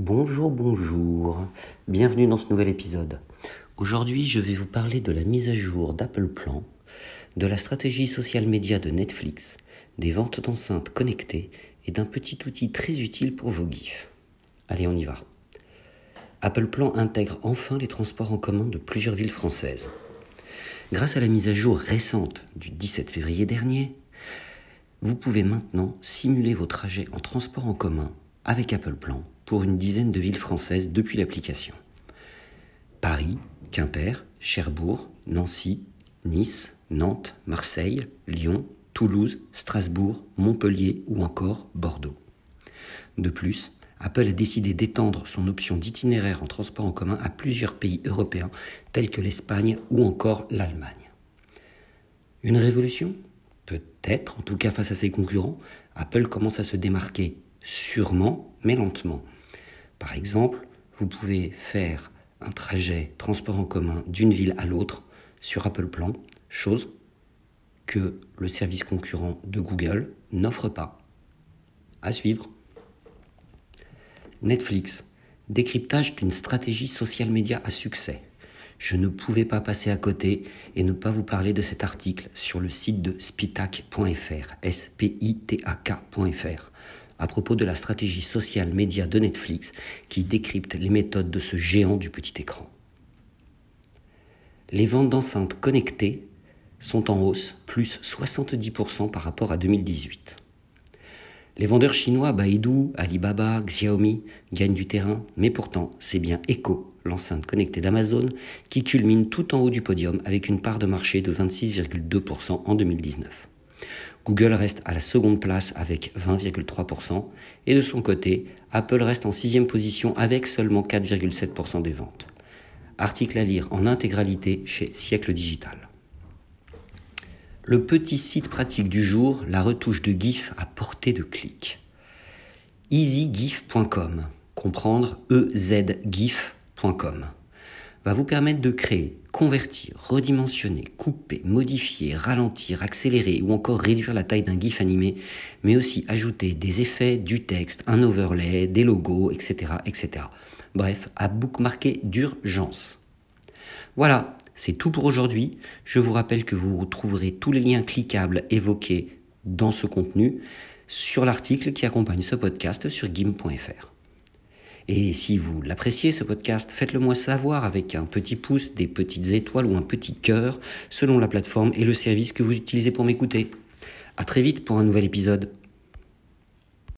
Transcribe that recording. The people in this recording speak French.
Bonjour, bonjour. Bienvenue dans ce nouvel épisode. Aujourd'hui, je vais vous parler de la mise à jour d'Apple Plan, de la stratégie social média de Netflix, des ventes d'enceintes connectées et d'un petit outil très utile pour vos GIFs. Allez, on y va. Apple Plan intègre enfin les transports en commun de plusieurs villes françaises. Grâce à la mise à jour récente du 17 février dernier, vous pouvez maintenant simuler vos trajets en transport en commun avec Apple Plan pour une dizaine de villes françaises depuis l'application. Paris, Quimper, Cherbourg, Nancy, Nice, Nantes, Marseille, Lyon, Toulouse, Strasbourg, Montpellier ou encore Bordeaux. De plus, Apple a décidé d'étendre son option d'itinéraire en transport en commun à plusieurs pays européens tels que l'Espagne ou encore l'Allemagne. Une révolution? Peut-être, en tout cas face à ses concurrents, Apple commence à se démarquer sûrement, mais lentement. Par exemple, vous pouvez faire un trajet transport en commun d'une ville à l'autre sur Apple Plan, chose que le service concurrent de Google n'offre pas. À suivre. Netflix, décryptage d'une stratégie social média à succès. Je ne pouvais pas passer à côté et ne pas vous parler de cet article sur le site de spitac.fr, s p i t a k.fr, à propos de la stratégie sociale média de Netflix qui décrypte les méthodes de ce géant du petit écran. Les ventes d'enceintes connectées sont en hausse, plus 70% par rapport à 2018. Les vendeurs chinois Baidu, Alibaba, Xiaomi gagnent du terrain, mais pourtant c'est bien Echo, l'enceinte connectée d'Amazon, qui culmine tout en haut du podium avec une part de marché de 26,2% en 2019. Google reste à la seconde place avec 20,3% et de son côté, Apple reste en sixième position avec seulement 4,7% des ventes. Article à lire en intégralité chez Siècle Digital. Le petit site pratique du jour, la retouche de GIF à portée de clic. EasyGIF.com, comprendre ezgif.com, va vous permettre de créer, convertir, redimensionner, couper, modifier, ralentir, accélérer ou encore réduire la taille d'un GIF animé, mais aussi ajouter des effets, du texte, un overlay, des logos, etc. etc. Bref, à bookmarker d'urgence. Voilà, c'est tout pour aujourd'hui. Je vous rappelle que vous retrouverez tous les liens cliquables évoqués dans ce contenu sur l'article qui accompagne ce podcast sur gim.fr. Et si vous l'appréciez ce podcast, faites-le moi savoir avec un petit pouce, des petites étoiles ou un petit cœur selon la plateforme et le service que vous utilisez pour m'écouter. À très vite pour un nouvel épisode.